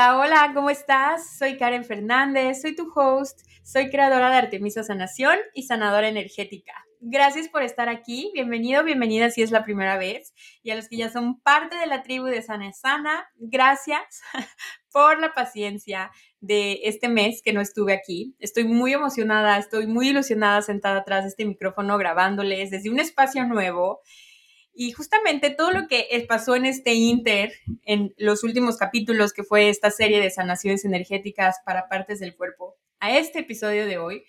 Hola, hola, ¿cómo estás? Soy Karen Fernández, soy tu host, soy creadora de Artemisa Sanación y sanadora energética. Gracias por estar aquí, bienvenido, bienvenida si es la primera vez. Y a los que ya son parte de la tribu de Sana Sana, gracias por la paciencia de este mes que no estuve aquí. Estoy muy emocionada, estoy muy ilusionada sentada atrás de este micrófono grabándoles desde un espacio nuevo y justamente todo lo que pasó en este Inter, en los últimos capítulos, que fue esta serie de sanaciones energéticas para partes del cuerpo, a este episodio de hoy,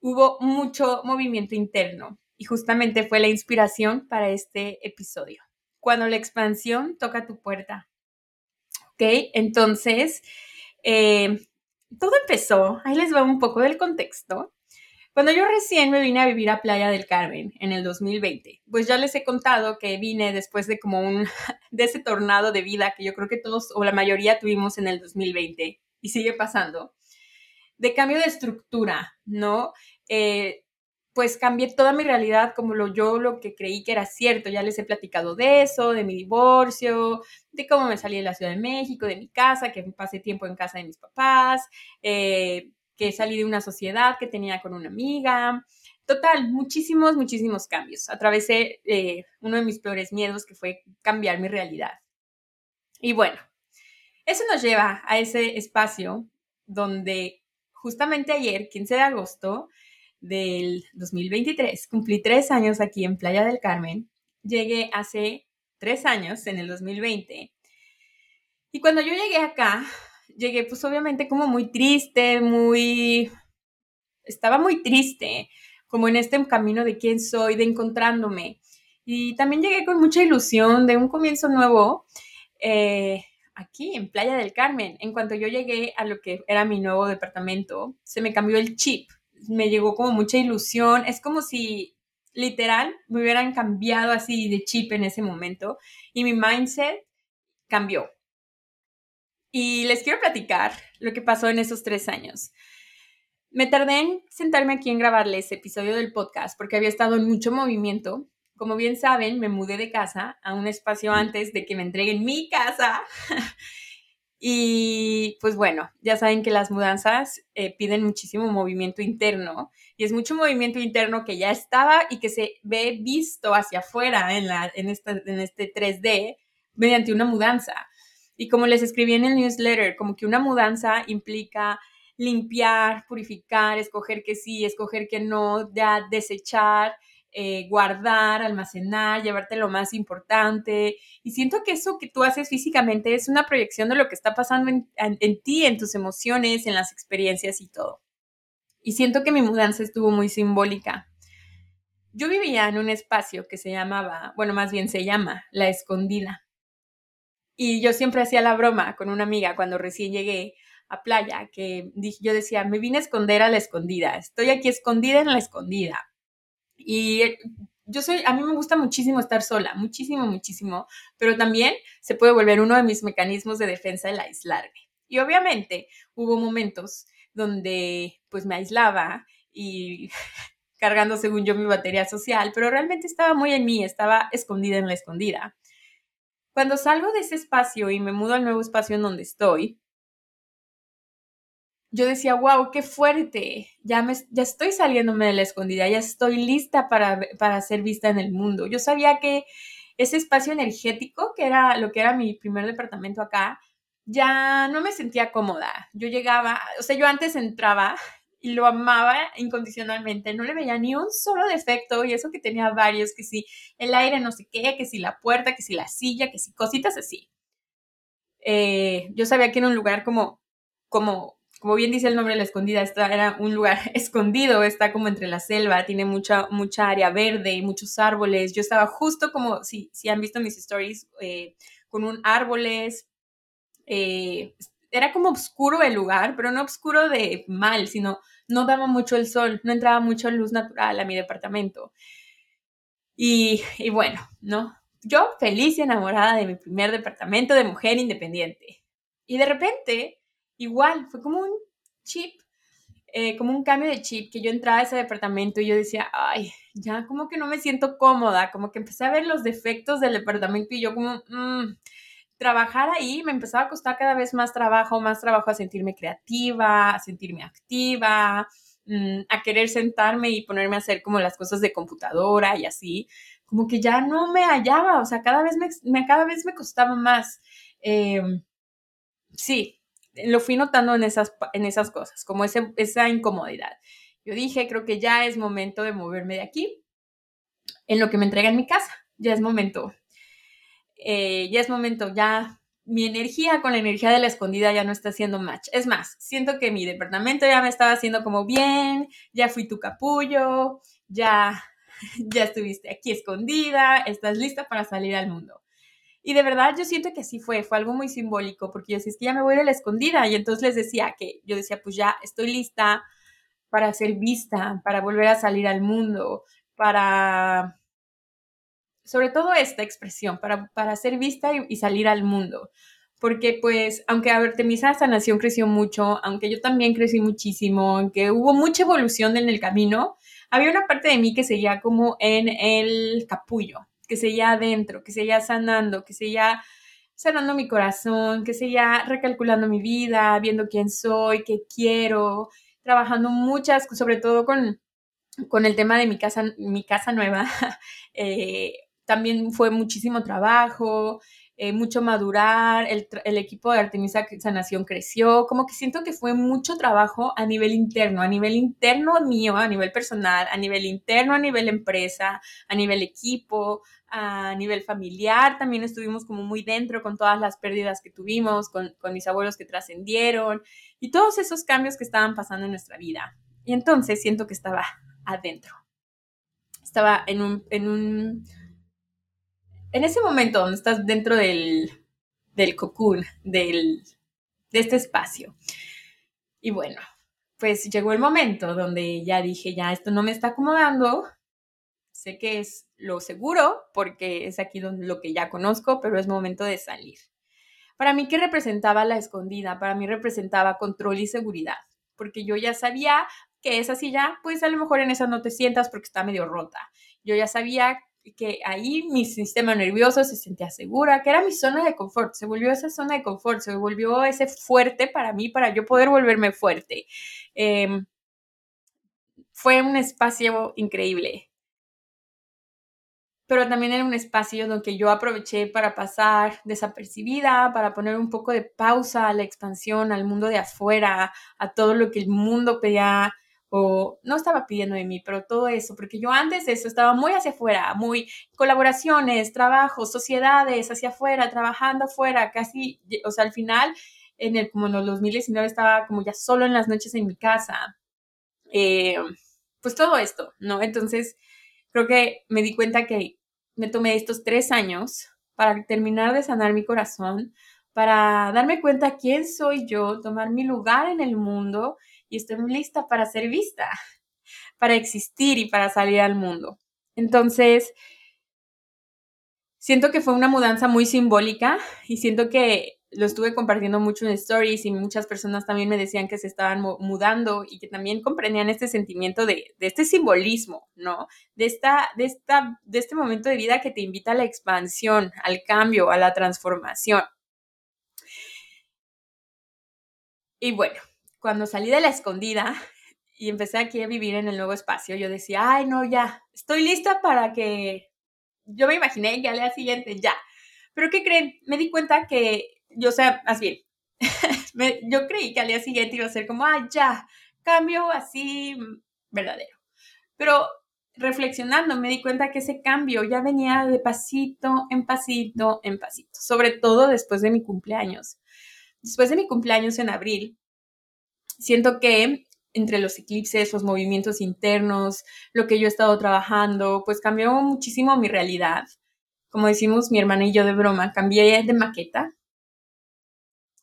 hubo mucho movimiento interno y justamente fue la inspiración para este episodio. Cuando la expansión toca tu puerta. ¿Ok? Entonces, eh, todo empezó, ahí les va un poco del contexto. Cuando yo recién me vine a vivir a Playa del Carmen en el 2020, pues ya les he contado que vine después de como un, de ese tornado de vida que yo creo que todos o la mayoría tuvimos en el 2020 y sigue pasando, de cambio de estructura, ¿no? Eh, pues cambié toda mi realidad como lo yo lo que creí que era cierto. Ya les he platicado de eso, de mi divorcio, de cómo me salí de la Ciudad de México, de mi casa, que pasé tiempo en casa de mis papás, eh, que salí de una sociedad que tenía con una amiga. Total, muchísimos, muchísimos cambios. Atravesé eh, uno de mis peores miedos, que fue cambiar mi realidad. Y bueno, eso nos lleva a ese espacio donde justamente ayer, 15 de agosto del 2023, cumplí tres años aquí en Playa del Carmen. Llegué hace tres años, en el 2020. Y cuando yo llegué acá, llegué pues obviamente como muy triste, muy... Estaba muy triste, como en este camino de quién soy, de encontrándome. Y también llegué con mucha ilusión de un comienzo nuevo eh, aquí en Playa del Carmen. En cuanto yo llegué a lo que era mi nuevo departamento, se me cambió el chip. Me llegó como mucha ilusión. Es como si literal me hubieran cambiado así de chip en ese momento y mi mindset cambió. Y les quiero platicar lo que pasó en esos tres años. Me tardé en sentarme aquí en grabarles ese episodio del podcast porque había estado en mucho movimiento. Como bien saben, me mudé de casa a un espacio antes de que me entreguen mi casa. y pues bueno, ya saben que las mudanzas eh, piden muchísimo movimiento interno y es mucho movimiento interno que ya estaba y que se ve visto hacia afuera en, la, en, esta, en este 3D mediante una mudanza. Y como les escribí en el newsletter, como que una mudanza implica limpiar, purificar, escoger que sí, escoger que no, ya desechar, eh, guardar, almacenar, llevarte lo más importante. Y siento que eso que tú haces físicamente es una proyección de lo que está pasando en, en ti, en tus emociones, en las experiencias y todo. Y siento que mi mudanza estuvo muy simbólica. Yo vivía en un espacio que se llamaba, bueno, más bien se llama La Escondida. Y yo siempre hacía la broma con una amiga cuando recién llegué a playa, que yo decía, me vine a esconder a la escondida, estoy aquí escondida en la escondida. Y eh, yo soy, a mí me gusta muchísimo estar sola, muchísimo, muchísimo, pero también se puede volver uno de mis mecanismos de defensa el aislarme. Y obviamente hubo momentos donde pues me aislaba y cargando según yo mi batería social, pero realmente estaba muy en mí, estaba escondida en la escondida. Cuando salgo de ese espacio y me mudo al nuevo espacio en donde estoy, yo decía, wow, qué fuerte, ya, me, ya estoy saliéndome de la escondida, ya estoy lista para, para ser vista en el mundo. Yo sabía que ese espacio energético, que era lo que era mi primer departamento acá, ya no me sentía cómoda. Yo llegaba, o sea, yo antes entraba y lo amaba incondicionalmente. No le veía ni un solo defecto y eso que tenía varios, que si el aire no sé qué, que si la puerta, que si la silla, que si cositas así. Eh, yo sabía que era un lugar como, como, como bien dice el nombre de la escondida, esta era un lugar escondido, está como entre la selva, tiene mucha, mucha área verde y muchos árboles. Yo estaba justo como, si, si han visto mis stories, eh, con un árboles, eh, era como oscuro el lugar, pero no oscuro de mal, sino no daba mucho el sol, no entraba mucha luz natural a mi departamento. Y, y bueno, ¿no? Yo feliz y enamorada de mi primer departamento de mujer independiente. Y de repente, igual, fue como un chip, eh, como un cambio de chip, que yo entraba a ese departamento y yo decía, ay, ya como que no me siento cómoda, como que empecé a ver los defectos del departamento y yo como, mmm, trabajar ahí me empezaba a costar cada vez más trabajo, más trabajo a sentirme creativa, a sentirme activa, mm, a querer sentarme y ponerme a hacer como las cosas de computadora y así, como que ya no me hallaba, o sea, cada vez me, cada vez me costaba más. Em, sí, lo fui notando en esas, en esas cosas, como ese, esa incomodidad. Yo dije, creo que ya es momento de moverme de aquí, en lo que me entrega en mi casa, ya es momento eh, ya es momento, ya mi energía con la energía de la escondida ya no está haciendo match. Es más, siento que mi departamento ya me estaba haciendo como bien, ya fui tu capullo, ya, ya estuviste aquí escondida, estás lista para salir al mundo. Y de verdad yo siento que así fue, fue algo muy simbólico, porque yo decía, es que ya me voy de la escondida. Y entonces les decía que yo decía, pues ya estoy lista para ser vista, para volver a salir al mundo, para sobre todo esta expresión, para, para ser vista y, salir al mundo. Porque pues, aunque Artemisa Sanación creció mucho, aunque yo también crecí muchísimo, aunque hubo mucha evolución en el camino, había una parte de mí que seguía como en el capullo, que seguía adentro, que seguía sanando, que seguía sanando mi corazón, que seguía recalculando mi vida, viendo quién soy, qué quiero, trabajando muchas, sobre todo con, con el tema de mi casa, mi casa nueva, eh, también fue muchísimo trabajo, eh, mucho madurar, el, el, equipo de Artemisa Sanación creció, como que siento que fue mucho trabajo a nivel interno, a nivel interno mío, a nivel personal, a nivel interno, a nivel empresa, a nivel equipo, a nivel familiar, también estuvimos como muy dentro con todas las pérdidas que tuvimos, con, con mis abuelos que trascendieron y todos esos cambios que estaban pasando en nuestra vida. Y entonces siento que estaba adentro. Estaba en un, en un en ese momento donde estás dentro del, del cocoon, del, de este espacio. Y bueno, pues llegó el momento donde ya dije, ya esto no me está acomodando, sé que es lo seguro porque es aquí donde, lo que ya conozco, pero es momento de salir. Para mí, ¿qué representaba la escondida? Para mí representaba control y seguridad, porque yo ya sabía que esa silla, pues a lo mejor en esa no te sientas porque está medio rota. Yo ya sabía que ahí mi sistema nervioso se sentía segura, que era mi zona de confort, se volvió esa zona de confort, se volvió ese fuerte para mí, para yo poder volverme fuerte. Em, fue un espacio increíble, pero también era un espacio donde yo aproveché para pasar desapercibida, para poner un poco de pausa a la expansión, al mundo de afuera, a todo lo que el mundo pedía o no estaba pidiendo de mí, pero todo eso, porque yo antes de eso estaba muy hacia afuera, muy colaboraciones, trabajos, sociedades hacia afuera, trabajando afuera, casi, o sea, al final, en el, como en el 2019 estaba como ya solo en las noches en mi casa. Eh, pues todo esto, ¿no? Entonces, creo que me di cuenta que me tomé estos tres años para terminar de sanar mi corazón, para darme cuenta quién soy yo, tomar mi lugar en el mundo y estoy lista para ser vista, para existir y para salir al mundo. Entonces, siento que fue una mudanza muy simbólica y siento que lo estuve compartiendo mucho en stories y muchas personas también me decían que se estaban mudando y que también comprendían este sentimiento de, de, este simbolismo, ¿no? De, esta, de, esta, de este momento de vida que te invita a la expansión, al cambio, a la transformación. Y bueno, cuando salí de la escondida y empecé aquí a vivir en el nuevo espacio, yo decía, ay, no, ya, estoy lista para que, yo me imaginé que al día siguiente, ya. Pero ¿qué creen? Me di cuenta que, yo, o sea, más bien, yo creí que al día siguiente iba a ser como, ay, ya, cambio así verdadero. Pero reflexionando me di cuenta que ese cambio ya venía de pasito en pasito en pasito, sobre todo después de mi cumpleaños. Después de mi cumpleaños en abril, siento que entre los eclipses, los movimientos internos, lo que yo he estado trabajando, pues cambió muchísimo mi realidad. Como decimos mi hermana y yo de broma, cambié de maqueta.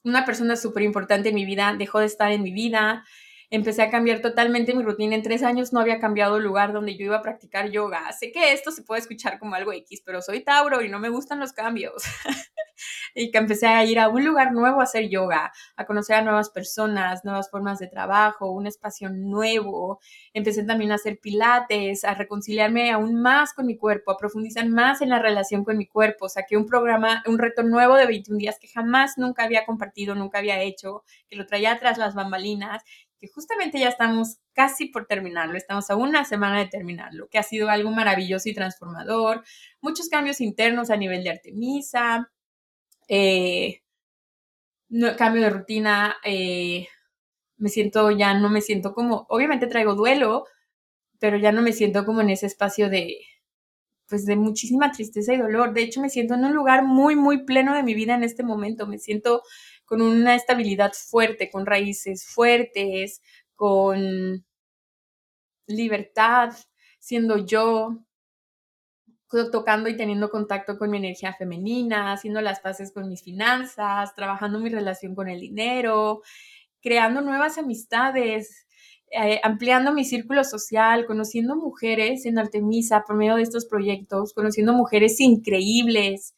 una persona súper importante en mi vida dejó de estar en mi vida, empecé a cambiar totalmente mi rutina. En tres años no había cambiado el lugar donde yo iba a practicar yoga. Sé que esto se puede escuchar como algo X, pero soy Tauro y no me gustan los cambios. y que empecé a ir a un lugar nuevo a hacer yoga, a conocer a nuevas personas, nuevas formas de trabajo, un espacio nuevo. Empecé también a hacer pilates, a reconciliarme aún más con mi cuerpo, a profundizar más en la relación con mi cuerpo. Saqué un programa, un reto nuevo de 21 días que jamás nunca había compartido, nunca había hecho, que lo traía tras las bambalinas que justamente ya estamos casi por terminarlo, estamos a una semana de terminarlo, que ha sido algo maravilloso y transformador, muchos cambios internos a nivel de Artemisa, eh, cambio de rutina, eh, me siento, ya no me siento como, obviamente traigo duelo, pero ya no me siento como en ese espacio de, pues de muchísima tristeza y dolor. De hecho, me siento en un lugar muy, muy pleno de mi vida en este momento. Me siento con una estabilidad fuerte, con raíces fuertes, con libertad, siendo yo, tocando y teniendo contacto con mi energía femenina, haciendo las paces con mis finanzas, trabajando mi relación con el dinero, creando nuevas amistades, eh, ampliando mi círculo social, conociendo mujeres en Artemisa por medio de estos proyectos, conociendo mujeres increíbles.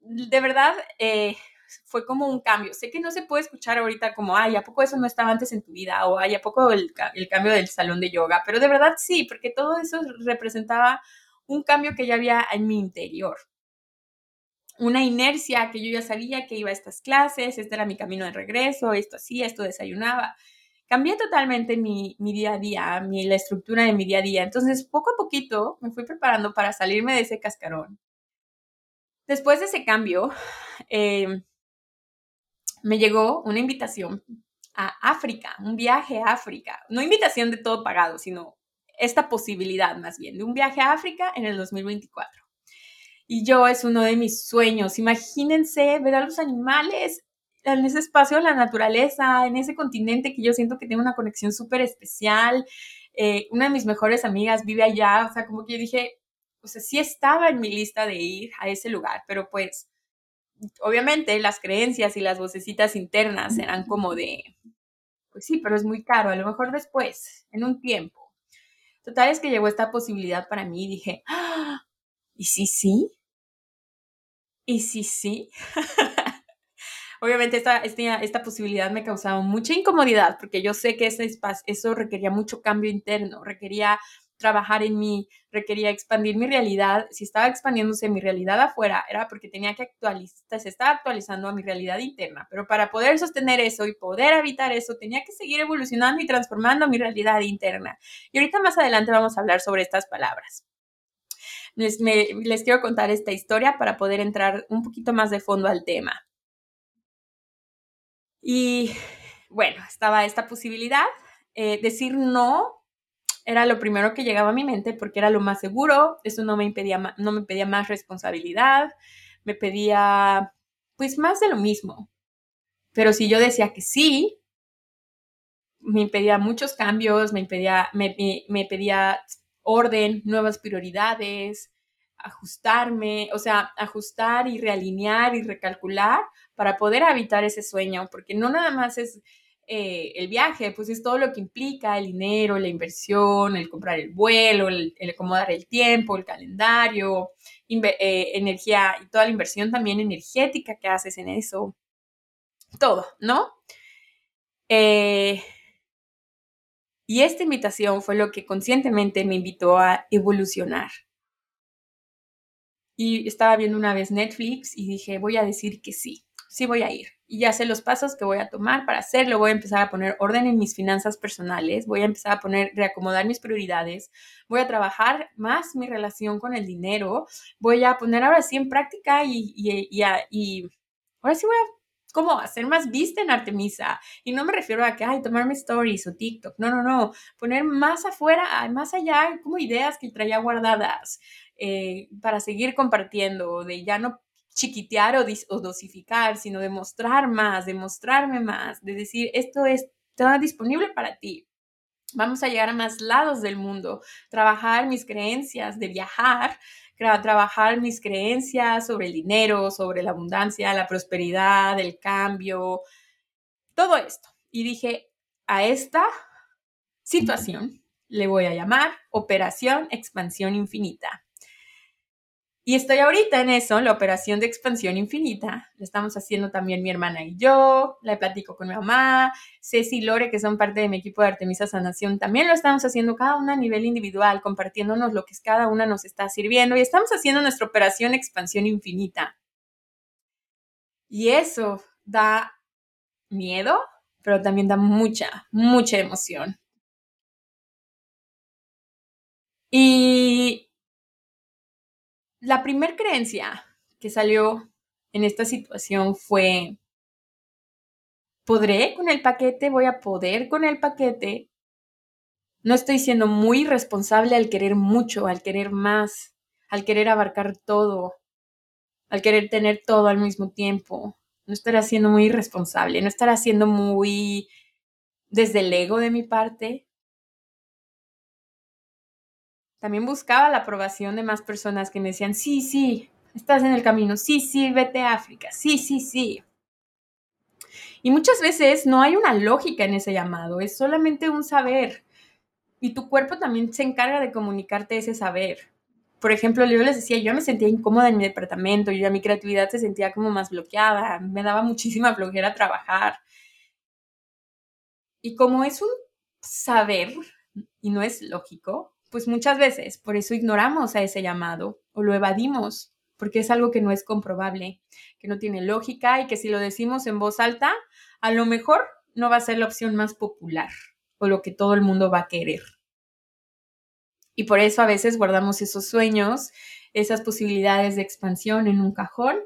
De verdad, eh, fue como un cambio. Sé que no se puede escuchar ahorita como, ay, ¿a poco eso no estaba antes en tu vida? O, ay, ¿a poco el, el cambio del salón de yoga? Pero de verdad sí, porque todo eso representaba un cambio que ya había en mi interior. Una inercia que yo ya sabía que iba a estas clases, este era mi camino de regreso, esto hacía, esto desayunaba. Cambié totalmente mi, mi día a día, mi, la estructura de mi día a día. Entonces, poco a poquito me fui preparando para salirme de ese cascarón. Después de ese cambio, eh, me llegó una invitación a África, un viaje a África. No invitación de todo pagado, sino esta posibilidad más bien de un viaje a África en el 2024. Y yo es uno de mis sueños. Imagínense ver a los animales en ese espacio de la naturaleza, en ese continente que yo siento que tiene una conexión súper especial. Eh, una de mis mejores amigas vive allá, o sea, como que yo dije, o sea, sí estaba en mi lista de ir a ese lugar, pero pues obviamente las creencias y las vocecitas internas eran como de, pues sí, pero es muy caro, a lo mejor después, en un tiempo. Total es que llegó esta posibilidad para mí y dije, ¡Ah! ¿y sí, sí? ¿Y sí, sí? Obviamente esta, esta, esta, posibilidad me causaba mucha incomodidad porque yo sé que ese espacio, eso requería mucho cambio interno, requería trabajar en mí, requería expandir mi realidad. Si estaba expandiéndose mi realidad afuera, era porque tenía que actualizar, se estaba actualizando a mi realidad interna. Pero para poder sostener eso y poder habitar eso, tenía que seguir evolucionando y transformando mi realidad interna. Y ahorita más adelante vamos a hablar sobre estas palabras. Les, quiero contar esta historia para poder entrar un poquito más de fondo al tema. Y bueno, estaba esta posibilidad. Eh, decir no era lo primero que llegaba a mi mente porque era lo más seguro, eso no me impedía, no me pedía más responsabilidad, me pedía pues más de lo mismo. Pero si yo decía que sí, me impedía muchos cambios, me impedía, me, me pedía orden, nuevas prioridades, ajustarme, o sea, ajustar y realinear y recalcular para poder habitar ese sueño, porque no nada más es eh, el viaje, pues es todo lo que implica el dinero, la inversión, el comprar el vuelo, el, acomodar el tiempo, el calendario, eh, energía y toda la inversión también energética que haces en eso. Todo, ¿no? Eh, y esta invitación fue lo que conscientemente me invitó a evolucionar. Y estaba viendo una vez Netflix y dije, voy a decir que sí, sí voy a ir y ya sé los pasos que voy a tomar para hacerlo. Voy a empezar a poner orden en mis finanzas personales, voy a empezar a poner, reacomodar mis prioridades, voy a trabajar más mi relación con el dinero, voy a poner ahora sí en práctica y, y, y, ahora sí voy a como hacer más vista en Artemisa. Y no me refiero a que, ay, tomarme stories o TikTok. No, no, no. Poner más afuera, más allá, como ideas que traía guardadas eh, para seguir compartiendo, de ya no chiquitear o, dosificar, sino demostrar más, demostrarme más, de decir, esto es, está disponible para ti. Vamos a llegar a más lados del mundo, trabajar mis creencias de viajar, trabajar mis creencias sobre el dinero, sobre la abundancia, la prosperidad, el cambio, todo esto. Y dije, a esta situación le voy a llamar Operación Expansión Infinita. Y estoy ahorita en eso, la operación de expansión infinita. Lo estamos haciendo también mi hermana y yo, la platico con mi mamá, Ceci y Lore, que son parte de mi equipo de Artemisa Sanación, también lo estamos haciendo cada una a nivel individual, compartiéndonos lo que cada una nos está sirviendo y estamos haciendo nuestra operación expansión infinita. Y eso da miedo, pero también da mucha, mucha emoción. Y la primer creencia que salió en esta situación fue, ¿podré con el paquete? ¿Voy a poder con el paquete? No estoy siendo muy responsable al querer mucho, al querer más, al querer abarcar todo, al querer tener todo al mismo tiempo. No estará siendo muy irresponsable, no estará siendo muy desde el ego de mi parte. También buscaba la aprobación de más personas que me decían, sí, sí, estás en el camino, sí, sí, vete a África, sí, sí, sí. Y muchas veces no hay una lógica en ese llamado, es solamente un saber. Y tu cuerpo también se encarga de comunicarte ese saber. Por ejemplo, yo les decía, yo me sentía incómoda en mi departamento, y ya mi creatividad se sentía como más bloqueada, me daba muchísima flojera trabajar. Y como es un saber y no es lógico, pues muchas veces por eso ignoramos a ese llamado o lo evadimos, porque es algo que no es comprobable, que no tiene lógica y que si lo decimos en voz alta, a lo mejor no va a ser la opción más popular o lo que todo el mundo va a querer. Y por eso a veces guardamos esos sueños, esas posibilidades de expansión en un cajón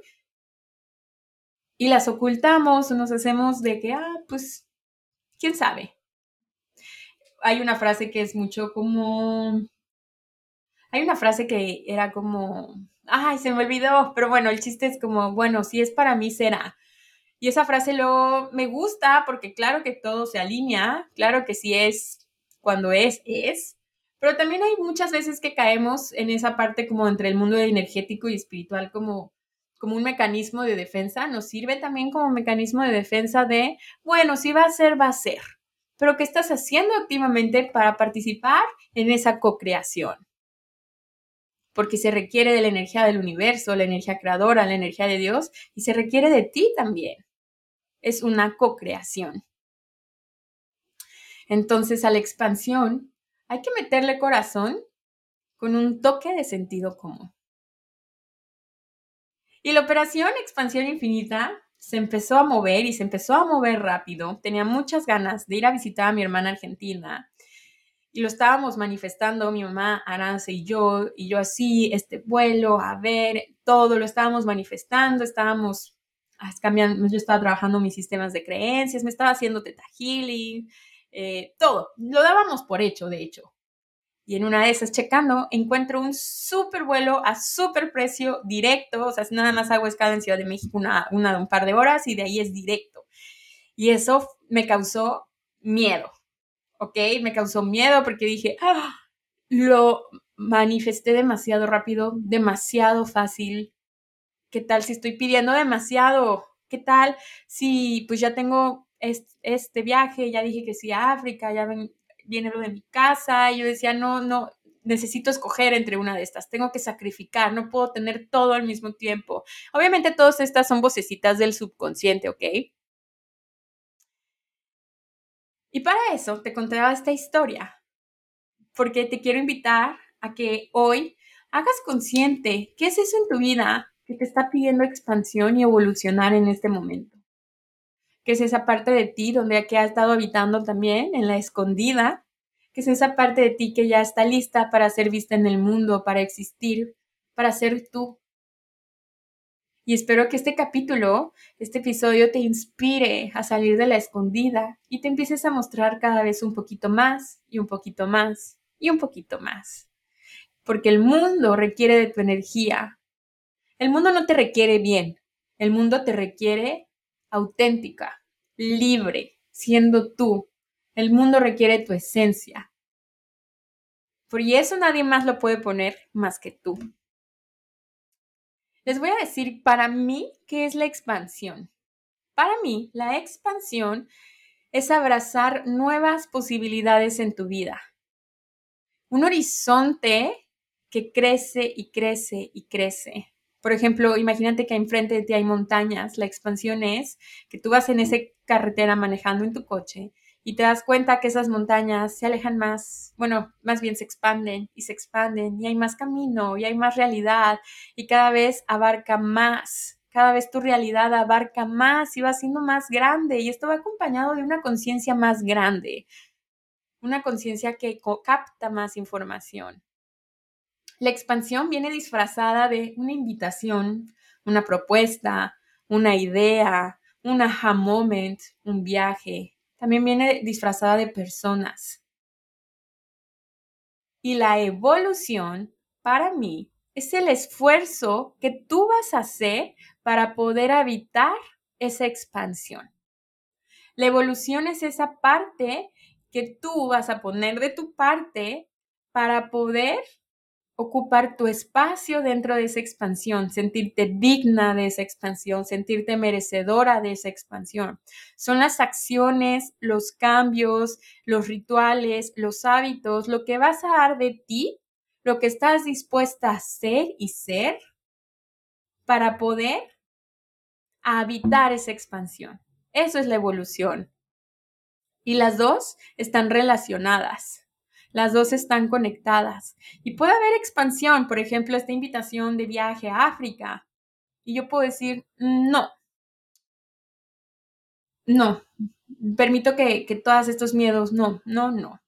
y las ocultamos o nos hacemos de que, ah, pues, quién sabe, hay una frase que es mucho como... Hay una frase que era como... Ay, se me olvidó, pero bueno, el chiste es como, bueno, si es para mí, será. Y esa frase lo me gusta porque claro que todo se alinea, claro que si es cuando es, es, pero también hay muchas veces que caemos en esa parte como entre el mundo energético y espiritual como, como un mecanismo de defensa, nos sirve también como mecanismo de defensa de, bueno, si va a ser, va a ser pero ¿qué estás haciendo activamente para participar en esa co-creación? Porque se requiere de la energía del universo, la energía creadora, la energía de Dios, y se requiere de ti también. Es una co-creación. Entonces, a la expansión hay que meterle corazón con un toque de sentido común. Y la operación expansión infinita se empezó a mover y se empezó a mover rápido. Tenía muchas ganas de ir a visitar a mi hermana argentina y lo estábamos manifestando mi mamá Arance y yo, y yo así, este vuelo, a ver, todo lo estábamos manifestando, estábamos ah, cambiando, yo estaba trabajando mis sistemas de creencias, me estaba haciendo teta healing, eh, todo, lo dábamos por hecho, de hecho. Y en una de esas, checando, encuentro un súper vuelo a súper precio directo. O sea, nada más hago escala en Ciudad de México una, una, un par de horas y de ahí es directo. Y eso me causó miedo, ¿ok? Me causó miedo porque dije, ah, lo manifesté demasiado rápido, demasiado fácil. ¿Qué tal si estoy pidiendo demasiado? ¿Qué tal si pues ya tengo este, viaje, ya dije que sí a África, ya ven, viene lo de mi casa, y yo decía, no, no, necesito escoger entre una de estas, tengo que sacrificar, no puedo tener todo al mismo tiempo. Obviamente todas estas son vocecitas del subconsciente, ¿ok? Y para eso te contaba esta historia, porque te quiero invitar a que hoy hagas consciente qué es eso en tu vida que te está pidiendo expansión y evolucionar en este momento que es esa parte de ti donde aquí ha estado habitando también, en la escondida, que es esa parte de ti que ya está lista para ser vista en el mundo, para existir, para ser tú. Y espero que este capítulo, este episodio te inspire a salir de la escondida y te empieces a mostrar cada vez un poquito más y un poquito más y un poquito más. Porque el mundo requiere de tu energía. El mundo no te requiere bien, el mundo te requiere auténtica, libre, siendo tú. El mundo requiere tu esencia. Por eso nadie más lo puede poner más que tú. Les voy a decir para mí qué es la expansión. Para mí, la expansión es abrazar nuevas posibilidades en tu vida. Un horizonte que crece y crece y crece. Por ejemplo, imagínate que enfrente de ti hay montañas. La expansión es que tú vas en esa carretera manejando en tu coche y te das cuenta que esas montañas se alejan más, bueno, más bien se expanden y se expanden y hay más camino y hay más realidad y cada vez abarca más, cada vez tu realidad abarca más y va siendo más grande y esto va acompañado de una conciencia más grande, una conciencia que capta más información. La expansión viene disfrazada de una invitación, una propuesta, una idea, un aha moment, un viaje, también viene disfrazada de personas. Y la evolución, para mí, es el esfuerzo que tú vas a hacer para poder habitar esa expansión. La evolución es esa parte que tú vas a poner de tu parte para poder ocupar tu espacio dentro de esa expansión, sentirte digna de esa expansión, sentirte merecedora de esa expansión. Son las acciones, los cambios, los rituales, los hábitos, lo que vas a dar de ti, lo que estás dispuesta a hacer y ser para poder habitar esa expansión. Eso es la evolución. Y las dos están relacionadas. Las dos están conectadas. Y puede haber expansión, por ejemplo, esta invitación de viaje a África. Y yo puedo decir, no, no, permito que, que todos estos miedos, no, no, no.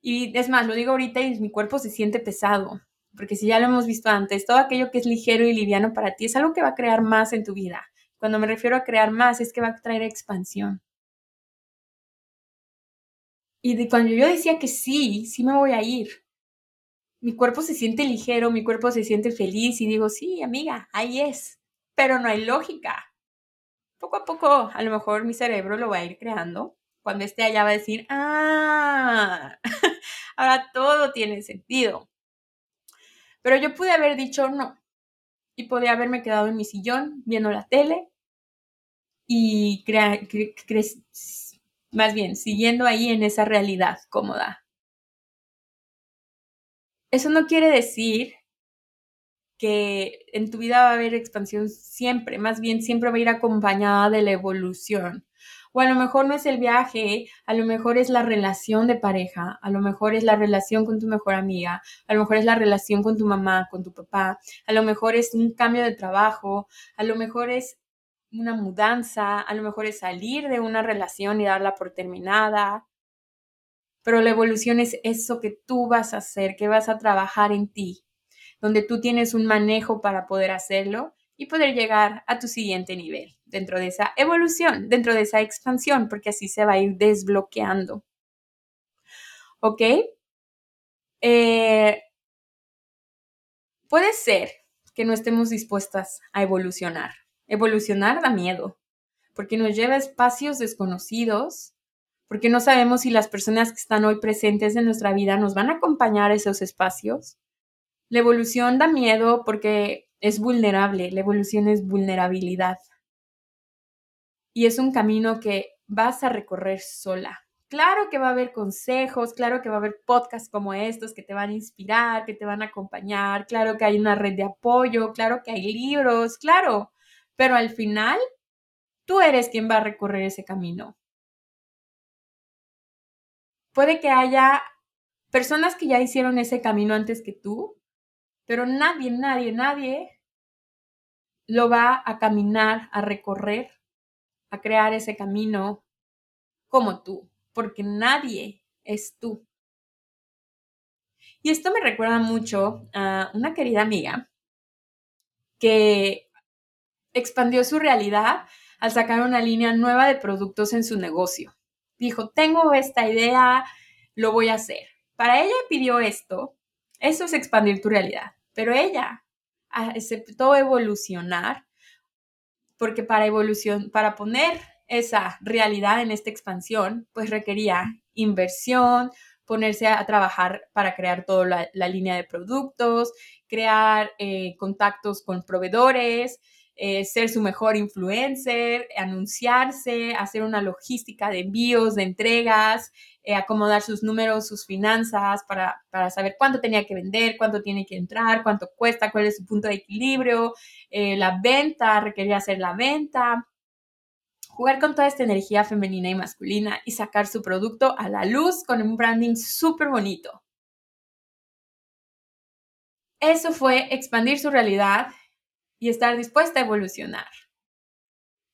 Y es más, lo digo ahorita y mi cuerpo se siente pesado, porque si ya lo hemos visto antes, todo aquello que es ligero y liviano para ti es algo que va a crear más en tu vida. Cuando me refiero a crear más, es que va a traer expansión. Y de cuando yo decía que sí, sí me voy a ir, mi cuerpo se siente ligero, mi cuerpo se siente feliz y digo, sí, amiga, ahí es, pero no hay lógica. Poco a poco, a lo mejor mi cerebro lo va a ir creando. Cuando esté allá va a decir, ah, ahora todo tiene sentido. Pero yo pude haber dicho no. Y podía haberme quedado en mi sillón viendo la tele y crear más bien, siguiendo ahí en esa realidad cómoda. Eso no quiere decir que en tu vida va a haber expansión siempre, más bien siempre va a ir acompañada de la evolución. O a lo mejor no es el viaje, a lo mejor es la relación de pareja, a lo mejor es la relación con tu mejor amiga, a lo mejor es la relación con tu mamá, con tu papá, a lo mejor es un cambio de trabajo, a lo mejor es una mudanza, a lo mejor es salir de una relación y darla por terminada. Pero la evolución es eso que tú vas a hacer, que vas a trabajar en ti, donde tú tienes un manejo para poder hacerlo y poder llegar a tu siguiente nivel dentro de esa evolución, dentro de esa expansión, porque así se va a ir desbloqueando. ¿Ok? Eh, puede ser que no estemos dispuestas a evolucionar. Evolucionar da miedo, porque nos lleva a espacios desconocidos, porque no sabemos si las personas que están hoy presentes en nuestra vida nos van a acompañar a esos espacios. La evolución da miedo porque es vulnerable, la evolución es vulnerabilidad. Y es un camino que vas a recorrer sola. Claro que va a haber consejos, claro que va a haber podcasts como estos que te van a inspirar, que te van a acompañar, claro que hay una red de apoyo, claro que hay libros, claro, pero al final tú eres quien va a recorrer ese camino. Puede que haya personas que ya hicieron ese camino antes que tú, pero nadie, nadie, nadie lo va a caminar, a recorrer, a crear ese camino como tú, porque nadie es tú. Y esto me recuerda mucho a una querida amiga que expandió su realidad al sacar una línea nueva de productos en su negocio. Dijo, tengo esta idea, lo voy a hacer. Para ella pidió esto, eso es expandir tu realidad, pero ella aceptó evolucionar porque para evolución, para poner esa realidad en esta expansión, pues requería inversión, ponerse a, trabajar para crear toda la, línea de productos, crear eh, contactos con proveedores, eh, ser su mejor influencer, anunciarse, hacer una logística de envíos, de entregas, eh, acomodar sus números, sus finanzas para, para, saber cuánto tenía que vender, cuánto tiene que entrar, cuánto cuesta, cuál es su punto de equilibrio, la venta, requería hacer la venta, jugar con toda esta energía femenina y masculina y sacar su producto a la luz con un branding súper bonito. Eso fue expandir su realidad y estar dispuesta a evolucionar.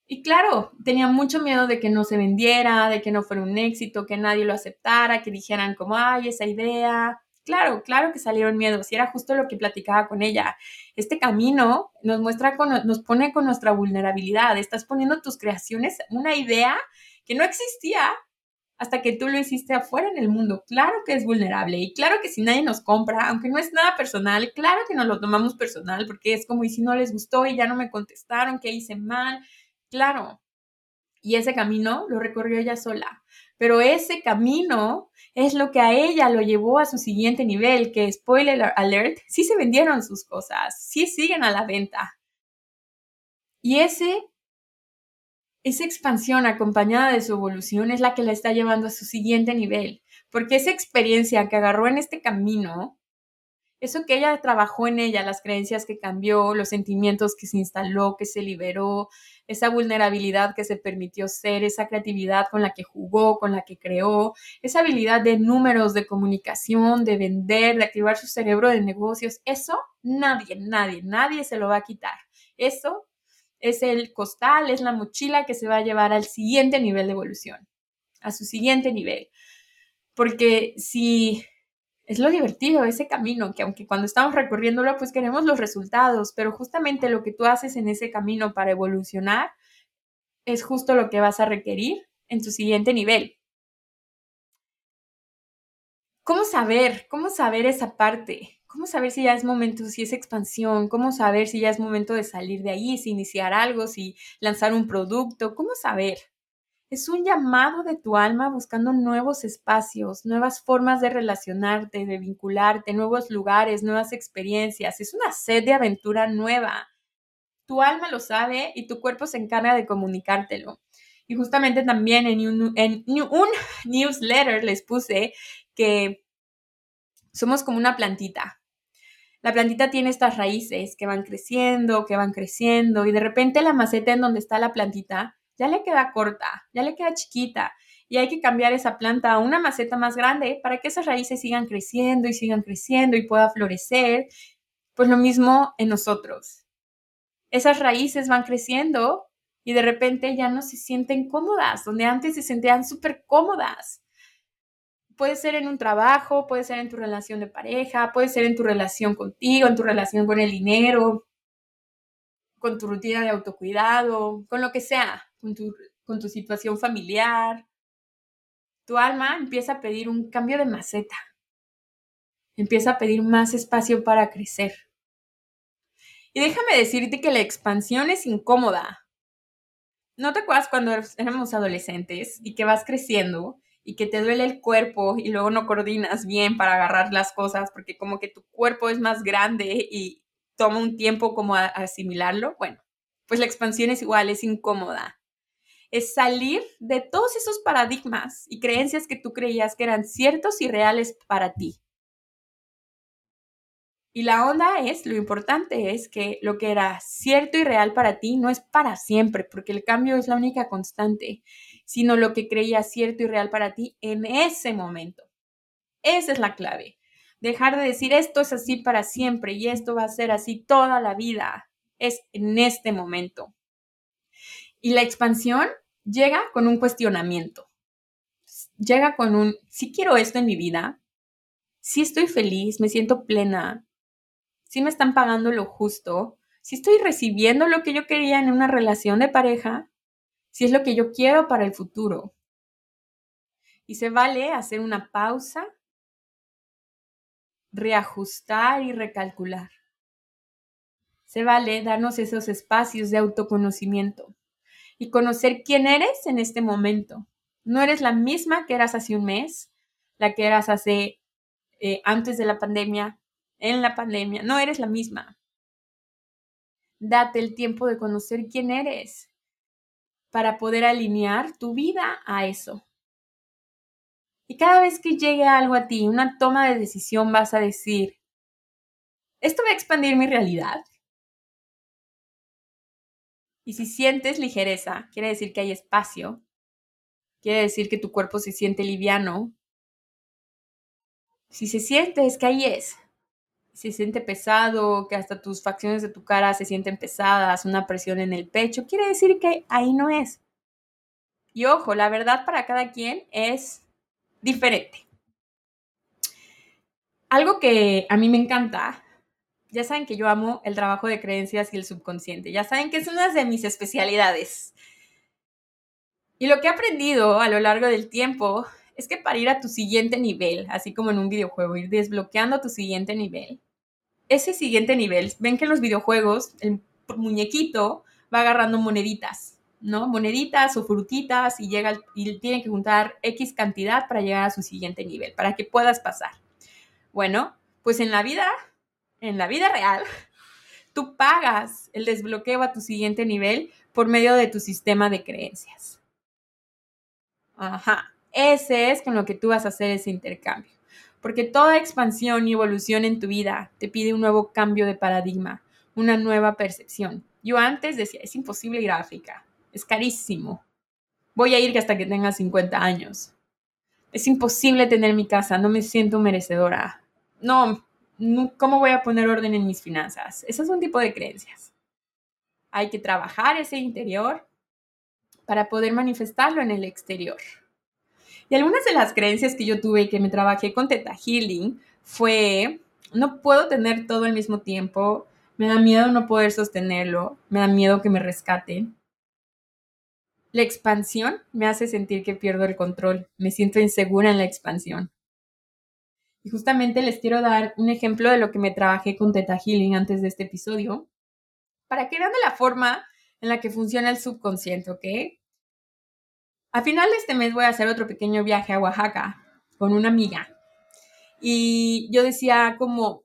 Y claro, tenía mucho miedo de que no se vendiera, de que no fuera un éxito, que nadie lo aceptara, que dijeran como, ay, esa idea, Claro, claro que salieron miedos y era justo lo que platicaba con ella. Este camino nos muestra, nos pone con nuestra vulnerabilidad. Estás poniendo tus creaciones, una idea que no existía hasta que tú lo hiciste afuera en el mundo. Claro que es vulnerable y claro que si nadie nos compra, aunque no es nada personal, claro que nos lo tomamos personal porque es como y si no les gustó y ya no me contestaron, que hice mal. Claro. Y ese camino lo recorrió ella sola. Pero ese camino es lo que a ella lo llevó a su siguiente nivel, que spoiler alert, sí se vendieron sus cosas, sí siguen a la venta. Y ese, esa expansión acompañada de su evolución es la que la está llevando a su siguiente nivel, porque esa experiencia que agarró en este camino eso que ella trabajó en ella, las creencias que cambió, los sentimientos que se instaló, que se liberó, esa vulnerabilidad que se permitió ser, esa creatividad con la que jugó, con la que creó, esa habilidad de números, de comunicación, de vender, de activar su cerebro de negocios, eso nadie, nadie, nadie se lo va a quitar. Eso es el costal, es la mochila que se va a llevar al siguiente nivel de evolución, a su siguiente nivel. Porque si es lo divertido, ese camino, que aunque cuando estamos recorriéndolo, pues queremos los resultados, pero justamente lo que tú haces en ese camino para evolucionar es justo lo que vas a requerir en tu siguiente nivel. ¿Cómo saber? ¿Cómo saber esa parte? ¿Cómo saber si ya es momento, si es expansión? ¿Cómo saber si ya es momento de salir de ahí, si iniciar algo, si lanzar un producto? ¿Cómo saber? Es un llamado de tu alma buscando nuevos espacios, nuevas formas de relacionarte, de vincularte, nuevos lugares, nuevas experiencias. Es una sed de aventura nueva. Tu alma lo sabe y tu cuerpo se encarga de comunicártelo. Y justamente también en un, en un newsletter les puse que somos como una plantita. La plantita tiene estas raíces que van creciendo, que van creciendo y de repente la maceta en donde está la plantita ya le queda corta, ya le queda chiquita y hay que cambiar esa planta a una maceta más grande para que esas raíces sigan creciendo y sigan creciendo y pueda florecer. Pues lo mismo en nosotros. Esas raíces van creciendo y de repente ya no se sienten cómodas, donde antes se sentían súper cómodas. Puede ser en un trabajo, puede ser en tu relación de pareja, puede ser en tu relación contigo, en tu relación con el dinero, con tu rutina de autocuidado, con lo que sea con tu, situación familiar. Tu alma empieza a pedir un cambio de maceta. Empieza a pedir más espacio para crecer. Y déjame decirte que la expansión es incómoda. ¿No te acuerdas cuando éramos adolescentes y que vas creciendo y que te duele el cuerpo y luego no coordinas bien para agarrar las cosas porque como que tu cuerpo es más grande y toma un tiempo como asimilarlo? Bueno, pues la expansión es igual, es incómoda es salir de todos esos paradigmas y creencias que tú creías que eran ciertos y reales para ti. Y la onda es, lo importante es que lo que era cierto y real para ti no es para siempre, porque el cambio es la única constante, sino lo que creías cierto y real para ti en ese momento. Esa es la clave. Dejar de decir esto es así para siempre y esto va a ser así toda la vida. Es en este momento. Y la expansión llega con un cuestionamiento. Llega con un, si quiero esto en mi vida, si estoy feliz, me siento plena, si me están pagando lo justo, si estoy recibiendo lo que yo quería en una relación de pareja, si es lo que yo quiero para el futuro. Y se vale hacer una pausa, reajustar y recalcular. Se vale darnos esos espacios de autoconocimiento y conocer quién eres en este momento. No eres la misma que eras hace un mes, la que eras hace eh, antes de la pandemia, en la pandemia. No eres la misma. Date el tiempo de conocer quién eres para poder alinear tu vida a eso. Y cada vez que llegue algo a ti, una toma de decisión, vas a decir, ¿esto va a expandir mi realidad? Y si sientes ligereza, quiere decir que hay espacio, quiere decir que tu cuerpo se siente liviano. Si se siente, es que ahí es. Se siente pesado, que hasta tus facciones de tu cara se sienten pesadas, una presión en el pecho, quiere decir que ahí no es. Y ojo, la verdad para cada quien es diferente. Algo que a mí me encanta ya saben que yo amo el trabajo de creencias y el subconsciente. Ya saben que es una de mis especialidades. Y lo que he aprendido a lo largo del tiempo es que para ir a tu siguiente nivel, así como en un videojuego, ir desbloqueando tu siguiente nivel, ese siguiente nivel, ven que en los videojuegos el muñequito va agarrando moneditas, ¿no? Moneditas o frutitas y llega y tiene que juntar X cantidad para llegar a su siguiente nivel, para que puedas pasar. Bueno, pues en la vida en la vida real, tú pagas el desbloqueo a tu siguiente nivel por medio de tu sistema de creencias. Ajá, ese es con lo que tú vas a hacer ese intercambio. Porque toda expansión y evolución en tu vida te pide un nuevo cambio de paradigma, una nueva percepción. Yo antes decía, es imposible ir a es carísimo. Voy a ir hasta que tenga 50 años. Es imposible tener mi casa, no me siento merecedora. No, ¿cómo voy a poner orden en mis finanzas? Ese es un tipo de creencias. Hay que trabajar ese interior para poder manifestarlo en el exterior. Y algunas de las creencias que yo tuve y que me trabajé con Teta Healing fue, no puedo tener todo al mismo tiempo, me da miedo no poder sostenerlo, me da miedo que me rescaten. La expansión me hace sentir que pierdo el control, me siento insegura en la expansión. Y justamente les quiero dar un ejemplo de lo que me trabajé con Teta Healing antes de este episodio, para que vean de la forma en la que funciona el subconsciente, ¿ok? A final de este mes voy a hacer otro pequeño viaje a Oaxaca con una amiga. Y yo decía como,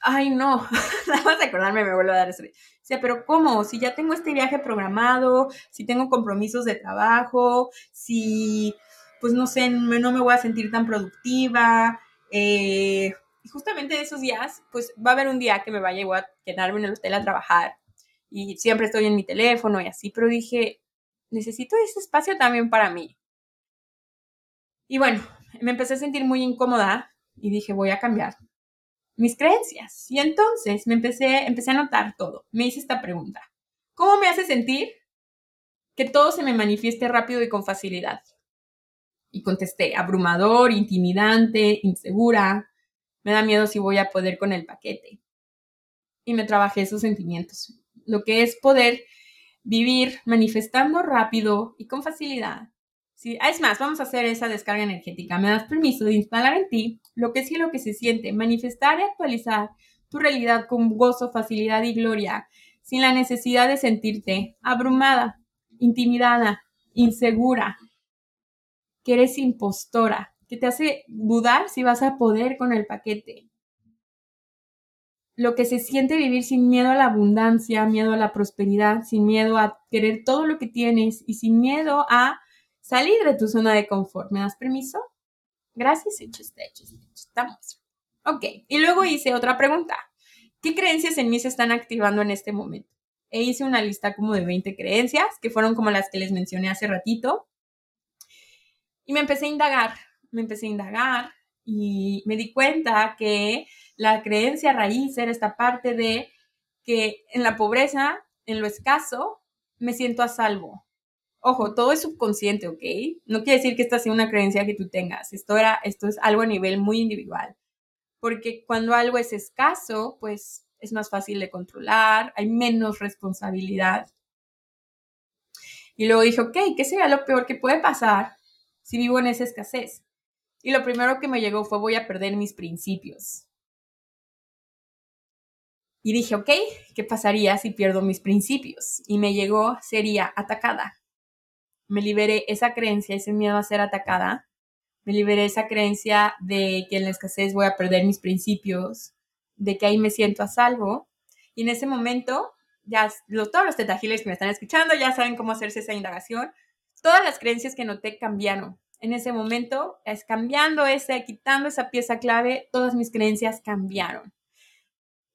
ay no, nada más acordarme me vuelvo a dar eso. O sea, pero ¿cómo? Si ya tengo este viaje programado, si tengo compromisos de trabajo, si, pues no sé, no me voy a sentir tan productiva, eh, y justamente esos días, pues va a haber un día que me vaya a quedarme en el hotel a trabajar y siempre estoy en mi teléfono y así, pero dije, necesito ese espacio también para mí. Y bueno, me empecé a sentir muy incómoda y dije, voy a cambiar mis creencias. Y entonces me empecé, empecé a notar todo. Me hice esta pregunta. ¿Cómo me hace sentir que todo se me manifieste rápido y con facilidad? Y contesté, abrumador, intimidante, insegura, me da miedo si voy a poder con el paquete. Y me trabajé esos sentimientos. Lo que es poder vivir manifestando rápido y con facilidad. Sí, es más, vamos a hacer esa descarga energética. Me das permiso de instalar en ti lo que es y lo que se siente, manifestar y actualizar tu realidad con gozo, facilidad y gloria, sin la necesidad de sentirte abrumada, intimidada, insegura, que eres impostora, que te hace dudar si vas a poder con el paquete. Lo que se siente vivir sin miedo a la abundancia, miedo a la prosperidad, sin miedo a querer todo lo que tienes y sin miedo a salir de tu zona de confort. ¿Me das permiso? Gracias, hecho está, hecho Estamos. Ok, y luego hice otra pregunta. ¿Qué creencias en mí se están activando en este momento? E hice una lista como de 20 creencias, que fueron como las que les mencioné hace ratito. Y me empecé a indagar, me empecé a indagar y me di cuenta que la creencia raíz era esta parte de que en la pobreza, en lo escaso, me siento a salvo. Ojo, todo es subconsciente, ¿ok? No quiere decir que esta sea una creencia que tú tengas. Esto, era, esto es algo a nivel muy individual. Porque cuando algo es escaso, pues es más fácil de controlar, hay menos responsabilidad. Y luego dije, ok, ¿qué sería lo peor que puede pasar si vivo en esa escasez? Y lo primero que me llegó fue voy a perder mis principios. Y dije, ok, ¿qué pasaría si pierdo mis principios? Y me llegó, sería atacada. Me liberé esa creencia, ese miedo a ser atacada. me liberé esa creencia de que en la escasez voy a perder mis principios, de que ahí me siento a salvo. Y en ese momento, ya todos los tetagiles que me están escuchando ya saben cómo hacerse esa indagación. Todas las creencias que noté cambiaron. En ese momento, es cambiando ese, quitando esa pieza clave, todas mis creencias cambiaron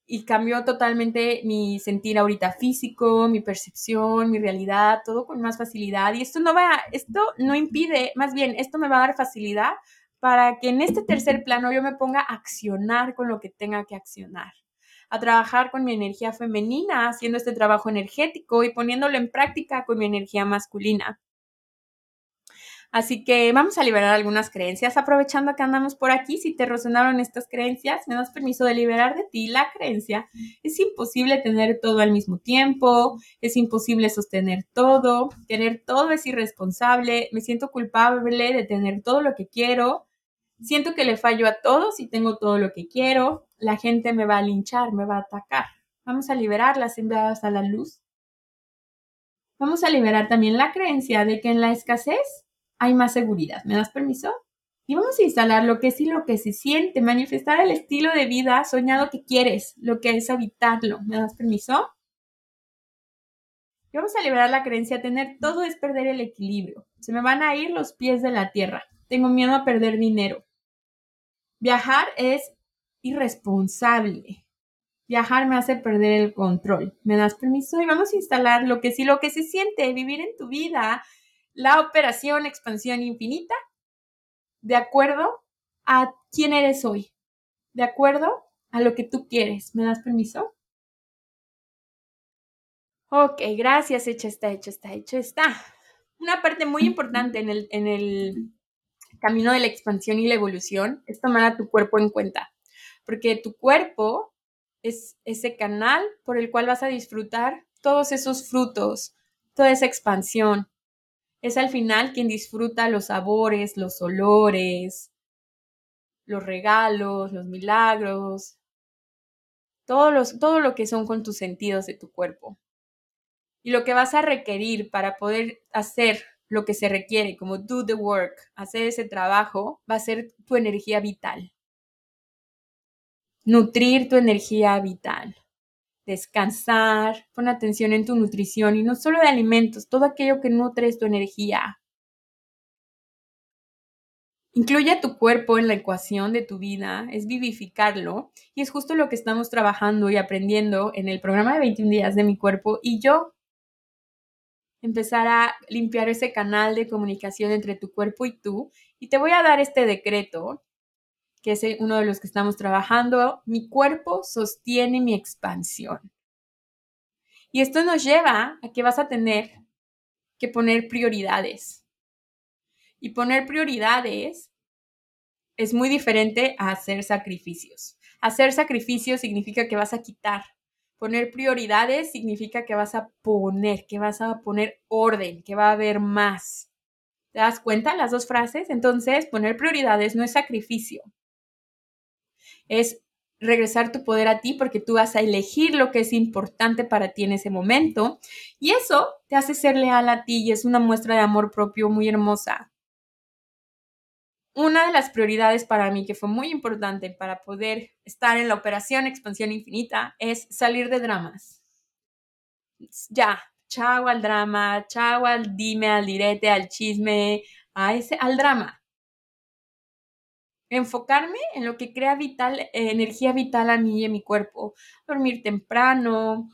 y cambió totalmente mi sentir ahorita físico, mi percepción, mi realidad, todo con más facilidad. Y esto no va, esto no impide, más bien, esto me va a dar facilidad para que en este tercer plano yo me ponga a accionar con lo que tenga que accionar, a trabajar con mi energía femenina, haciendo este trabajo energético y poniéndolo en práctica con mi energía masculina. Así que vamos a liberar algunas creencias. Aprovechando que andamos por aquí, si te resonaron estas creencias, me das permiso de liberar de ti la creencia. Es imposible tener todo al mismo tiempo, es imposible sostener todo, tener todo es irresponsable, me siento culpable de tener todo lo que quiero, siento que le fallo a todos y tengo todo lo que quiero, la gente me va a linchar, me va a atacar. Vamos a liberar las enviadas a la luz. Vamos a liberar también la creencia de que en la escasez hay más seguridad. ¿Me das permiso? Y vamos a instalar lo que es y lo que se siente, manifestar el estilo de vida soñado que quieres, lo que es habitarlo. ¿Me das permiso? Y vamos a liberar la creencia, tener todo es perder el equilibrio. Se me van a ir los pies de la tierra. Tengo miedo a perder dinero. Viajar es irresponsable. Viajar me hace perder el control. ¿Me das permiso? Y vamos a instalar lo que sí, lo que se siente, vivir en tu vida la operación expansión infinita de acuerdo a quién eres hoy, de acuerdo a lo que tú quieres. ¿Me das permiso? Ok, gracias, hecho está, hecho está, hecho está. Una parte muy importante en el, en el camino de la expansión y la evolución es tomar a tu cuerpo en cuenta, porque tu cuerpo es ese canal por el cual vas a disfrutar todos esos frutos, toda esa expansión, es al final quien disfruta los sabores, los olores, los regalos, los milagros, todo, los, todo lo que son con tus sentidos de tu cuerpo. Y lo que vas a requerir para poder hacer lo que se requiere, como do the work, hacer ese trabajo, va a ser tu energía vital. Nutrir tu energía vital descansar, pon atención en tu nutrición y no solo de alimentos, todo aquello que nutre tu energía. Incluye a tu cuerpo en la ecuación de tu vida, es vivificarlo y es justo lo que estamos trabajando y aprendiendo en el programa de 21 días de mi cuerpo y yo. Empezar a limpiar ese canal de comunicación entre tu cuerpo y tú y te voy a dar este decreto que es uno de los que estamos trabajando, mi cuerpo sostiene mi expansión. Y esto nos lleva a que vas a tener que poner prioridades. Y poner prioridades es muy diferente a hacer sacrificios. Hacer sacrificios significa que vas a quitar. Poner prioridades significa que vas a poner, que vas a poner orden, que va a haber más. ¿Te das cuenta las dos frases? Entonces, poner prioridades no es sacrificio, es regresar tu poder a ti porque tú vas a elegir lo que es importante para ti en ese momento y eso te hace ser leal a ti y es una muestra de amor propio muy hermosa. Una de las prioridades para mí que fue muy importante para poder estar en la operación expansión infinita es salir de dramas. Ya, chao al drama, chao al dime, al direte, al chisme, a ese, al drama enfocarme en lo que crea vital, eh, energía vital a mí y a mi cuerpo. Dormir temprano,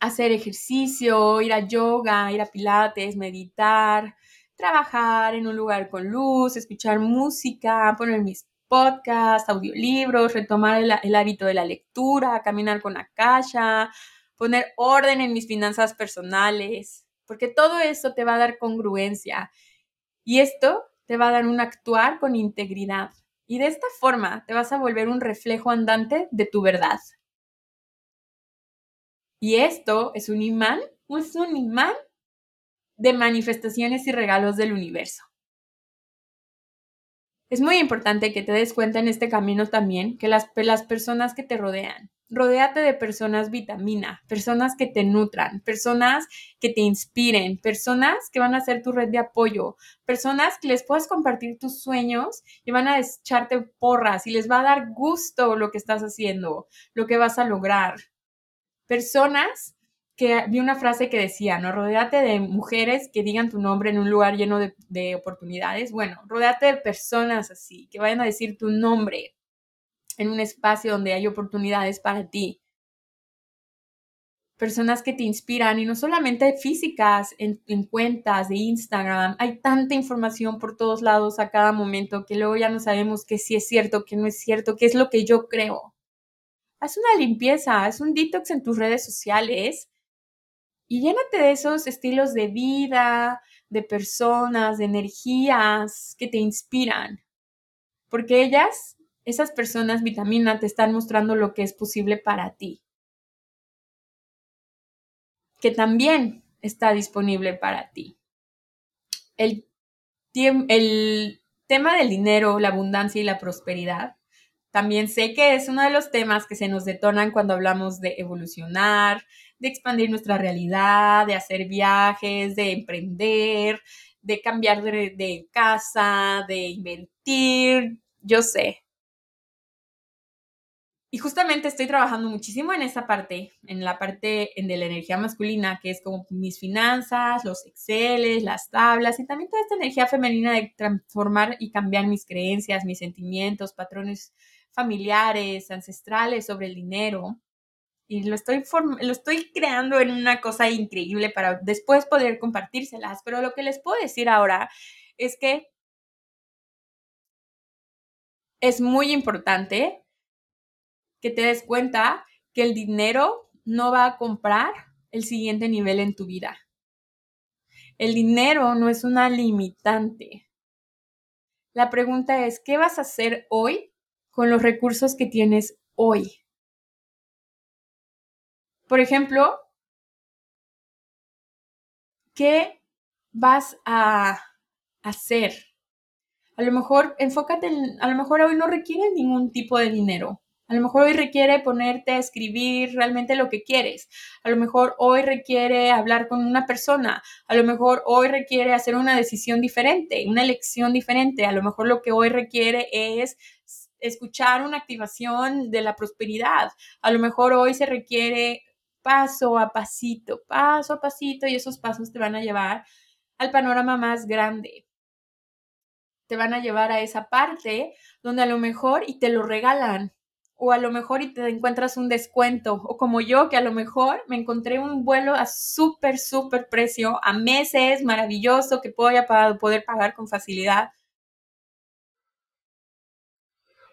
hacer ejercicio, ir a yoga, ir a pilates, meditar, trabajar en un lugar con luz, escuchar música, poner mis podcasts, audiolibros, retomar el, el hábito de la lectura, caminar con Akasha, poner orden en mis finanzas personales, porque todo eso te va a dar congruencia. Y esto te va a dar un actuar con integridad. Y de esta forma te vas a volver un reflejo andante de tu verdad. Y esto es un imán, es un imán de manifestaciones y regalos del universo. Es muy importante que te des cuenta en este camino también que las, las personas que te rodean, Rodéate de personas vitamina, personas que te nutran, personas que te inspiren, personas que van a ser tu red de apoyo, personas que les puedas compartir tus sueños y van a echarte porras y les va a dar gusto lo que estás haciendo, lo que vas a lograr. Personas que vi una frase que decía, ¿no? Rodéate de mujeres que digan tu nombre en un lugar lleno de, de oportunidades. Bueno, rodéate de personas así, que vayan a decir tu nombre en un espacio donde hay oportunidades para ti. Personas que te inspiran y no solamente físicas en, en, cuentas de Instagram. Hay tanta información por todos lados a cada momento que luego ya no sabemos qué sí es cierto, qué no es cierto, qué es lo que yo creo. Haz una limpieza, haz un detox en tus redes sociales y llénate de esos estilos de vida, de personas, de energías que te inspiran. Porque ellas esas personas vitamina te están mostrando lo que es posible para ti. Que también está disponible para ti. El, tema del dinero, la abundancia y la prosperidad. También sé que es uno de los temas que se nos detonan cuando hablamos de evolucionar, de expandir nuestra realidad, de hacer viajes, de emprender, de cambiar de, de casa, de invertir. Yo sé, y justamente estoy trabajando muchísimo en esa parte, en la parte de la energía masculina, que es como mis finanzas, los Exceles, las tablas y también toda esta energía femenina de transformar y cambiar mis creencias, mis sentimientos, patrones familiares, ancestrales sobre el dinero. Y lo estoy, lo estoy creando en una cosa increíble para después poder compartírselas. Pero lo que les puedo decir ahora es que es muy importante que te des cuenta que el dinero no va a comprar el siguiente nivel en tu vida. El dinero no es una limitante. La pregunta es, ¿qué vas a hacer hoy con los recursos que tienes hoy? Por ejemplo, ¿qué vas a hacer? A lo mejor enfócate en, a lo mejor hoy no requiere ningún tipo de dinero. A lo mejor hoy requiere ponerte a escribir realmente lo que quieres. A lo mejor hoy requiere hablar con una persona. A lo mejor hoy requiere hacer una decisión diferente, una elección diferente. A lo mejor lo que hoy requiere es escuchar una activación de la prosperidad. A lo mejor hoy se requiere paso a pasito, paso a pasito y esos pasos te van a llevar al panorama más grande. Te van a llevar a esa parte donde a lo mejor y te lo regalan o a lo mejor y te encuentras un descuento, o como yo, que a lo mejor me encontré un vuelo a súper, súper precio, a meses, maravilloso, que puedo poder pagar con facilidad.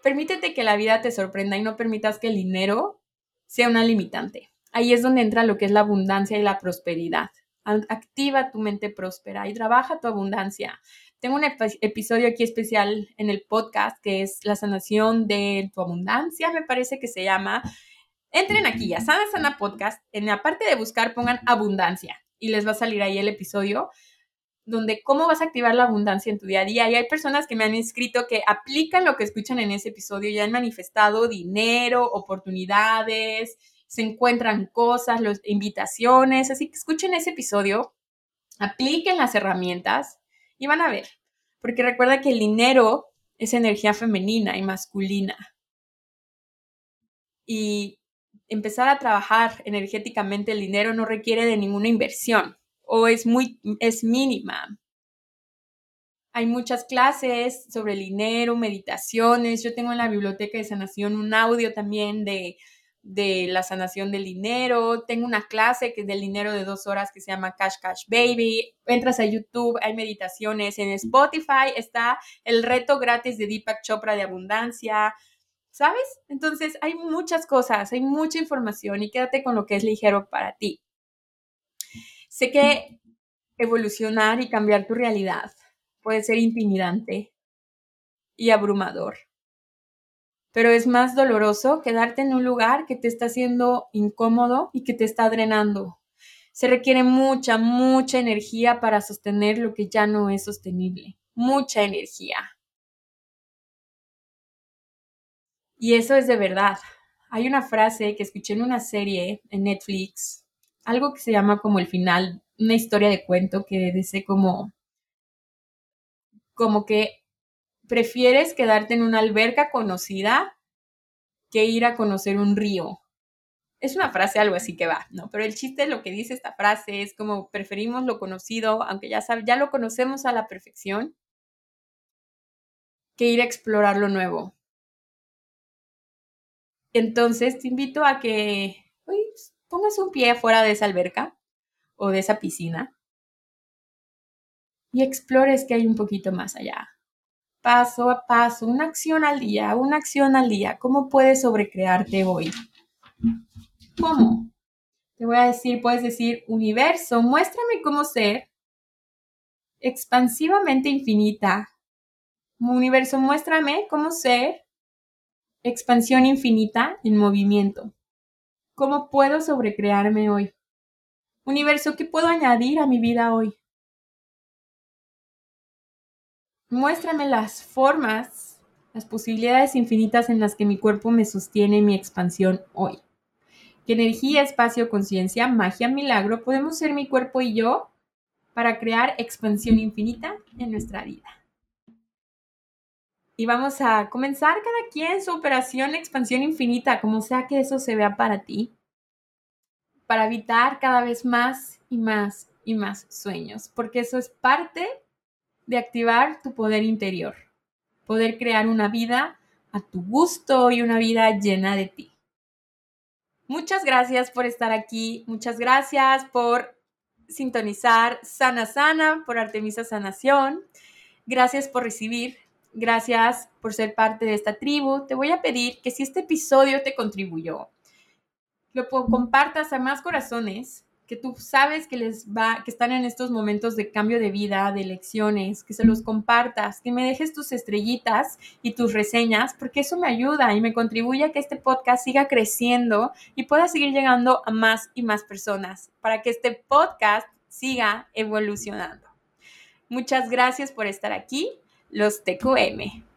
Permítete que la vida te sorprenda y no permitas que el dinero sea una limitante. Ahí es donde entra lo que es la abundancia y la prosperidad. Activa tu mente próspera y trabaja tu abundancia. Tengo un episodio aquí especial en el podcast que es la sanación de tu abundancia, me parece que se llama. Entren aquí a Sana Sana Podcast. En la parte de buscar pongan abundancia y les va a salir ahí el episodio donde cómo vas a activar la abundancia en tu día a día. Y hay personas que me han escrito que aplican lo que escuchan en ese episodio, ya han manifestado dinero, oportunidades, se encuentran cosas, los, invitaciones. Así que escuchen ese episodio, apliquen las herramientas y van a ver, porque recuerda que el dinero es energía femenina y masculina. Y empezar a trabajar energéticamente el dinero no requiere de ninguna inversión o es muy es mínima. Hay muchas clases sobre el dinero, meditaciones. Yo tengo en la biblioteca de sanación un audio también de de la sanación del dinero. Tengo una clase que es del dinero de dos horas que se llama Cash Cash Baby. Entras a YouTube, hay meditaciones. En Spotify está el reto gratis de Deepak Chopra de abundancia. ¿Sabes? Entonces hay muchas cosas, hay mucha información y quédate con lo que es ligero para ti. Sé que evolucionar y cambiar tu realidad puede ser intimidante y abrumador pero es más doloroso quedarte en un lugar que te está haciendo incómodo y que te está drenando. Se requiere mucha, mucha energía para sostener lo que ya no es sostenible. Mucha energía. Y eso es de verdad. hay una frase que escuché en una serie en Netflix, algo que se llama como el final, una historia de cuento que dice como, como que prefieres quedarte en una alberca conocida que ir a conocer un río. Es una frase algo así que va, ¿no? Pero el chiste, lo que dice esta frase es como preferimos lo conocido, aunque ya, ya lo conocemos a la perfección, que ir a explorar lo nuevo. Entonces te invito a que pongas un pie fuera de esa alberca o de esa piscina y explores que hay un poquito más allá. Paso a paso, una acción al día, una acción al día. ¿Cómo puedes sobrecrearte hoy? ¿Cómo? Te voy a decir, puedes decir, universo, muéstrame cómo ser expansivamente infinita. Universo, muéstrame cómo ser Expansión infinita en movimiento. ¿Cómo puedo sobrecrearme hoy? Universo, ¿qué puedo añadir a mi vida hoy? Muéstrame las formas, las posibilidades infinitas en las que mi cuerpo me sostiene mi expansión hoy. ¿Qué energía, espacio, conciencia, magia, milagro podemos ser mi cuerpo y yo para crear expansión infinita en nuestra vida? y vamos a comenzar cada quien su operación expansión infinita, como sea que eso se vea para ti, para evitar cada vez más y más y más sueños, porque eso es parte de activar tu poder interior, poder crear una vida a tu gusto y una vida llena de ti. Muchas gracias por estar aquí, muchas gracias por sintonizar Sana Sana por Artemisa Sanación. Gracias por recibir Gracias por ser parte de esta tribu. Te voy a pedir que si este episodio te contribuyó, lo compartas a más corazones que tú sabes que les va, que están en estos momentos de cambio de vida, de elecciones, que se los compartas, que me dejes tus estrellitas y tus reseñas, porque eso me ayuda y me contribuye a que este podcast siga creciendo y pueda seguir llegando a más y más personas, para que este podcast siga evolucionando. Muchas gracias por estar aquí los TQM.